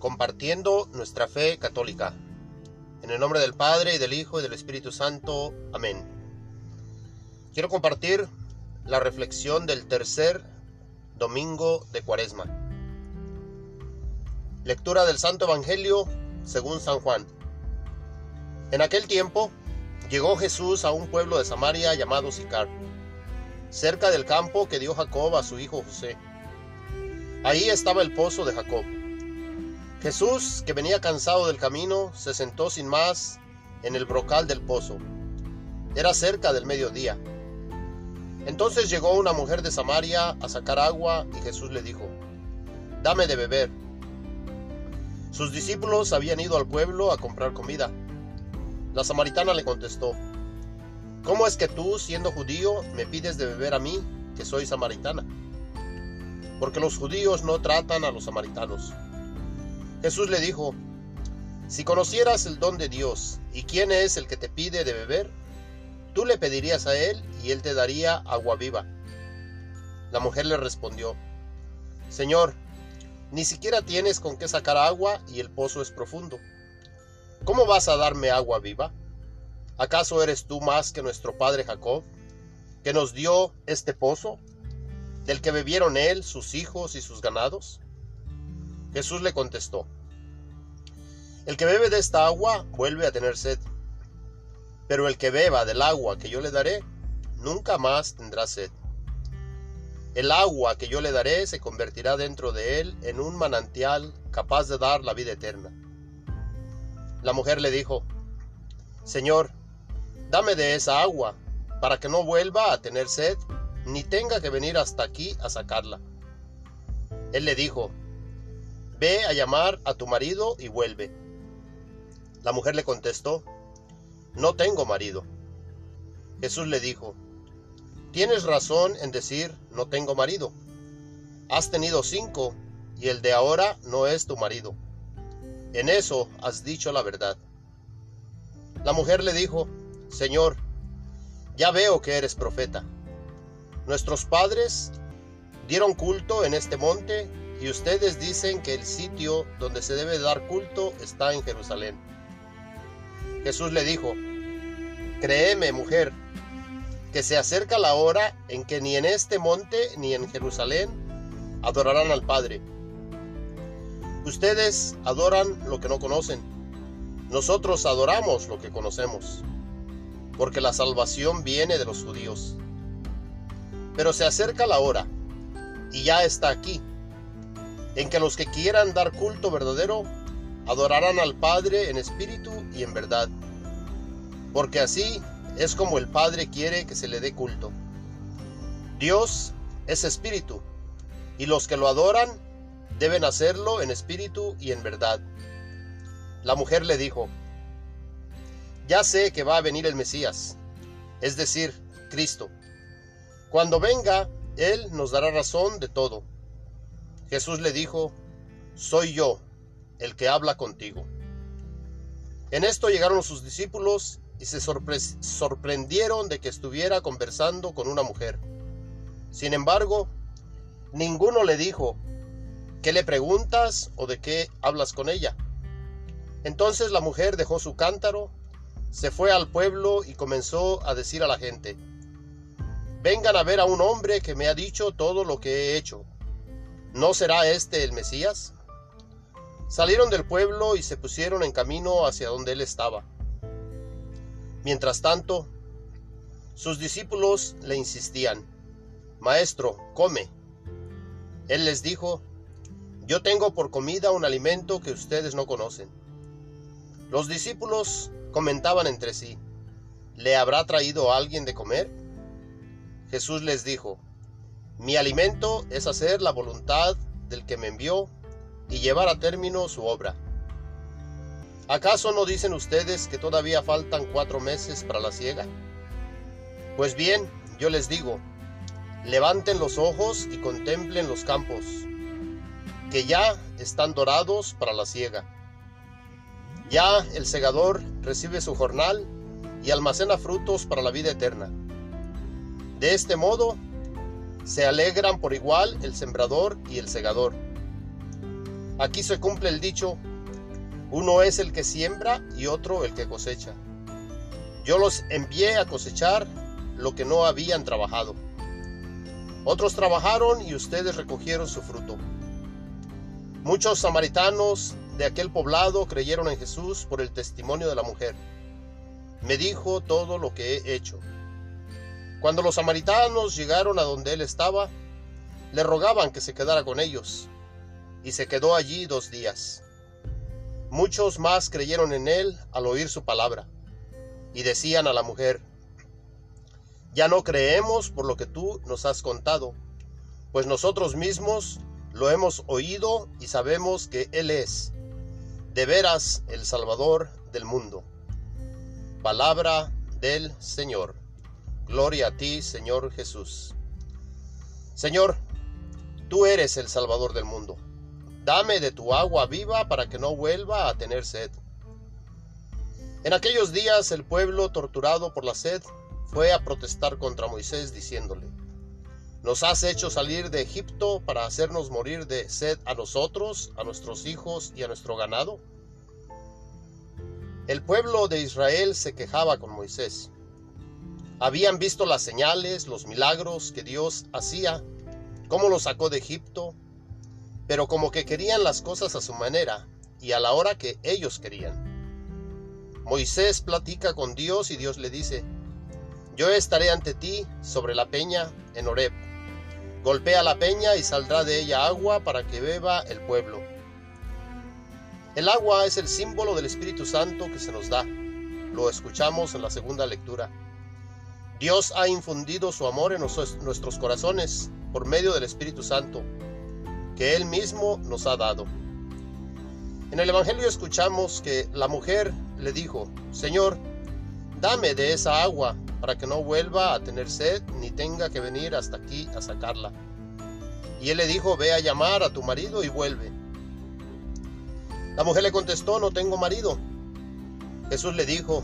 compartiendo nuestra fe católica. En el nombre del Padre, y del Hijo, y del Espíritu Santo. Amén. Quiero compartir la reflexión del tercer domingo de Cuaresma. Lectura del Santo Evangelio según San Juan. En aquel tiempo llegó Jesús a un pueblo de Samaria llamado Sicar, cerca del campo que dio Jacob a su hijo José. Ahí estaba el pozo de Jacob. Jesús, que venía cansado del camino, se sentó sin más en el brocal del pozo. Era cerca del mediodía. Entonces llegó una mujer de Samaria a sacar agua y Jesús le dijo, Dame de beber. Sus discípulos habían ido al pueblo a comprar comida. La samaritana le contestó, ¿Cómo es que tú, siendo judío, me pides de beber a mí, que soy samaritana? Porque los judíos no tratan a los samaritanos. Jesús le dijo, si conocieras el don de Dios y quién es el que te pide de beber, tú le pedirías a él y él te daría agua viva. La mujer le respondió, Señor, ni siquiera tienes con qué sacar agua y el pozo es profundo. ¿Cómo vas a darme agua viva? ¿Acaso eres tú más que nuestro padre Jacob, que nos dio este pozo, del que bebieron él, sus hijos y sus ganados? Jesús le contestó, El que bebe de esta agua vuelve a tener sed, pero el que beba del agua que yo le daré, nunca más tendrá sed. El agua que yo le daré se convertirá dentro de él en un manantial capaz de dar la vida eterna. La mujer le dijo, Señor, dame de esa agua, para que no vuelva a tener sed, ni tenga que venir hasta aquí a sacarla. Él le dijo, Ve a llamar a tu marido y vuelve. La mujer le contestó, No tengo marido. Jesús le dijo, Tienes razón en decir, no tengo marido. Has tenido cinco, y el de ahora no es tu marido. En eso has dicho la verdad. La mujer le dijo, Señor, ya veo que eres profeta. Nuestros padres dieron culto en este monte y ustedes dicen que el sitio donde se debe dar culto está en Jerusalén. Jesús le dijo, Créeme, mujer, que se acerca la hora en que ni en este monte ni en Jerusalén adorarán al Padre. Ustedes adoran lo que no conocen. Nosotros adoramos lo que conocemos, porque la salvación viene de los judíos. Pero se acerca la hora, y ya está aquí, en que los que quieran dar culto verdadero adorarán al Padre en espíritu y en verdad, porque así es como el Padre quiere que se le dé culto. Dios es espíritu, y los que lo adoran deben hacerlo en espíritu y en verdad. La mujer le dijo, ya sé que va a venir el Mesías, es decir, Cristo. Cuando venga, Él nos dará razón de todo Jesús le dijo, soy yo el que habla contigo. En esto llegaron sus discípulos y se sorprendieron de que estuviera conversando con una mujer. Sin embargo, ninguno le dijo, ¿qué le preguntas o de qué hablas con ella? Entonces la mujer dejó su cántaro, se fue al pueblo y comenzó a decir a la gente, vengan a ver a un hombre que me ha dicho todo lo que he hecho. ¿No será este el Mesías? Salieron del pueblo y se pusieron en camino hacia donde él estaba. Mientras tanto, sus discípulos le insistían, Maestro, come. Él les dijo, Yo tengo por comida un alimento que ustedes no conocen. Los discípulos comentaban entre sí, ¿le habrá traído alguien de comer? Jesús les dijo, mi alimento es hacer la voluntad del que me envió y llevar a término su obra. ¿Acaso no dicen ustedes que todavía faltan cuatro meses para la siega? Pues bien, yo les digo, levanten los ojos y contemplen los campos, que ya están dorados para la siega. Ya el segador recibe su jornal y almacena frutos para la vida eterna. De este modo, se alegran por igual el sembrador y el segador. Aquí se cumple el dicho, uno es el que siembra y otro el que cosecha. Yo los envié a cosechar lo que no habían trabajado. Otros trabajaron y ustedes recogieron su fruto. Muchos samaritanos de aquel poblado creyeron en Jesús por el testimonio de la mujer. Me dijo todo lo que he hecho. Cuando los samaritanos llegaron a donde él estaba, le rogaban que se quedara con ellos, y se quedó allí dos días. Muchos más creyeron en él al oír su palabra, y decían a la mujer, ya no creemos por lo que tú nos has contado, pues nosotros mismos lo hemos oído y sabemos que Él es, de veras, el Salvador del mundo. Palabra del Señor. Gloria a ti, Señor Jesús. Señor, tú eres el Salvador del mundo. Dame de tu agua viva para que no vuelva a tener sed. En aquellos días el pueblo, torturado por la sed, fue a protestar contra Moisés diciéndole, nos has hecho salir de Egipto para hacernos morir de sed a nosotros, a nuestros hijos y a nuestro ganado. El pueblo de Israel se quejaba con Moisés. Habían visto las señales, los milagros que Dios hacía, cómo los sacó de Egipto, pero como que querían las cosas a su manera y a la hora que ellos querían. Moisés platica con Dios y Dios le dice, yo estaré ante ti sobre la peña en Horeb Golpea la peña y saldrá de ella agua para que beba el pueblo. El agua es el símbolo del Espíritu Santo que se nos da. Lo escuchamos en la segunda lectura. Dios ha infundido su amor en nuestros corazones por medio del Espíritu Santo, que Él mismo nos ha dado. En el Evangelio escuchamos que la mujer le dijo, Señor, dame de esa agua para que no vuelva a tener sed ni tenga que venir hasta aquí a sacarla. Y él le dijo, ve a llamar a tu marido y vuelve. La mujer le contestó, no tengo marido. Jesús le dijo,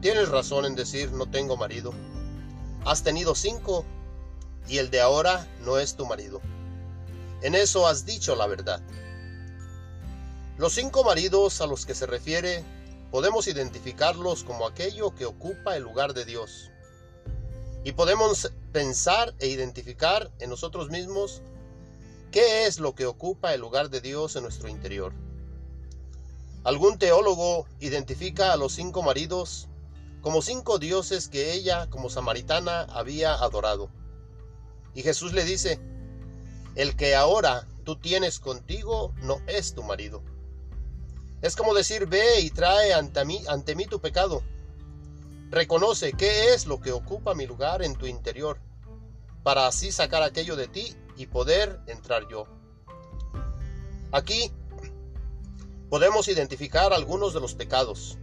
tienes razón en decir, no tengo marido. Has tenido cinco y el de ahora no es tu marido. En eso has dicho la verdad. Los cinco maridos a los que se refiere podemos identificarlos como aquello que ocupa el lugar de Dios. Y podemos pensar e identificar en nosotros mismos qué es lo que ocupa el lugar de Dios en nuestro interior. Algún teólogo identifica a los cinco maridos como cinco dioses que ella, como samaritana, había adorado. Y Jesús le dice, el que ahora tú tienes contigo no es tu marido. Es como decir, ve y trae ante mí, ante mí tu pecado. Reconoce qué es lo que ocupa mi lugar en tu interior, para así sacar aquello de ti y poder entrar yo. Aquí podemos identificar algunos de los pecados,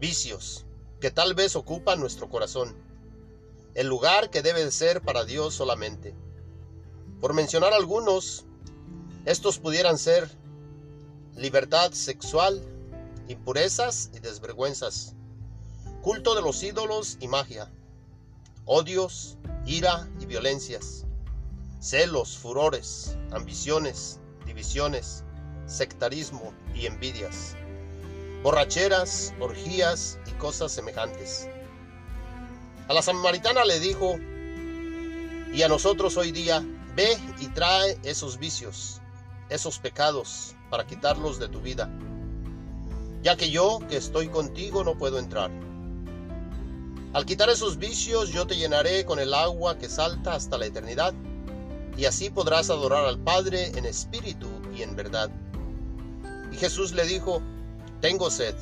vicios, que tal vez ocupan nuestro corazón, el lugar que debe ser para Dios solamente. Por mencionar algunos, estos pudieran ser libertad sexual, impurezas y desvergüenzas, culto de los ídolos y magia, odios, ira y violencias, celos, furores, ambiciones, divisiones, sectarismo y envidias, borracheras, orgías y cosas semejantes. A la samaritana le dijo, y a nosotros hoy día, ve y trae esos vicios, esos pecados, para quitarlos de tu vida, ya que yo, que estoy contigo, no puedo entrar. Al quitar esos vicios, yo te llenaré con el agua que salta hasta la eternidad, y así podrás adorar al Padre en espíritu y en verdad. Y Jesús le dijo, tengo sed.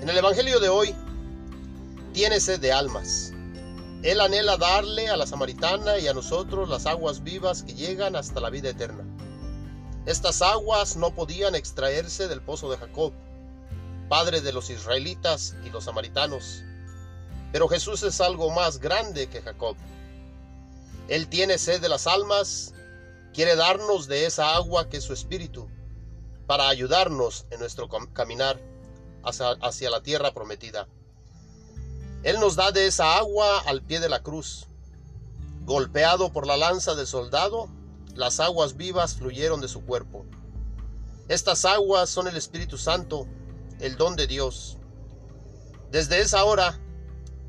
En el Evangelio de hoy, tiene sed de almas. Él anhela darle a la samaritana y a nosotros las aguas vivas que llegan hasta la vida eterna. Estas aguas no podían extraerse del pozo de Jacob, padre de los israelitas y los samaritanos. Pero Jesús es algo más grande que Jacob. Él tiene sed de las almas, quiere darnos de esa agua que es su espíritu, para ayudarnos en nuestro caminar hacia, la tierra prometida. Él nos da de esa agua al pie de la cruz. Golpeado por la lanza del soldado, las aguas vivas fluyeron de su cuerpo, Estas aguas son el Espíritu Santo, el don de Dios. Desde esa hora,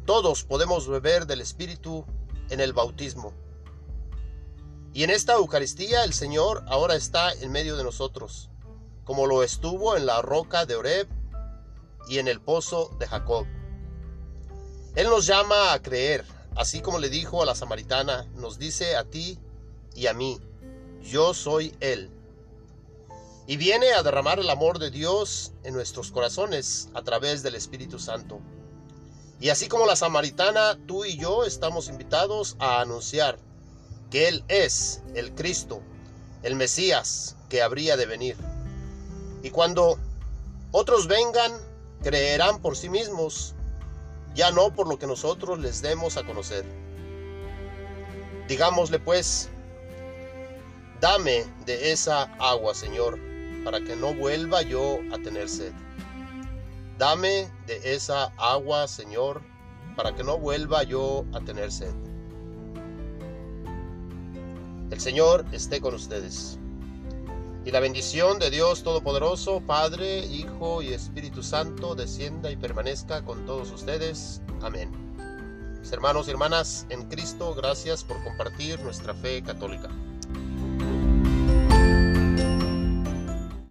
todos podemos beber del Espíritu en el bautismo. Y en esta Eucaristía el Señor ahora está en medio de nosotros, como lo estuvo en la roca de Oreb y en el pozo de Jacob. Él nos llama a creer, así como le dijo a la samaritana, nos dice a ti y a mí, yo soy Él. Y viene a derramar el amor de Dios en nuestros corazones a través del Espíritu Santo. Y así como la samaritana, tú y yo estamos invitados a anunciar que Él es el Cristo, el Mesías que habría de venir. Y cuando otros vengan, creerán por sí mismos ya no por lo que nosotros les demos a conocer. Digámosle pues, dame de esa agua, Señor, para que no vuelva yo a tener sed. Dame de esa agua, Señor, para que no vuelva yo a tener sed. El Señor esté con ustedes. Y la bendición de Dios Todopoderoso, Padre, Hijo y Espíritu Santo, descienda y permanezca con todos ustedes. Amén. Mis hermanos y hermanas en Cristo, gracias por compartir nuestra fe católica.